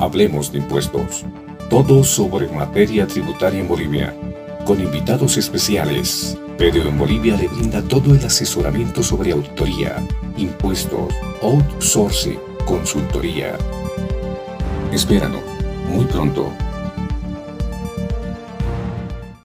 Hablemos de impuestos. Todo sobre materia tributaria en Bolivia. Con invitados especiales. Pedro en Bolivia le brinda todo el asesoramiento sobre auditoría, impuestos, outsourcing, consultoría. Espéranos, muy pronto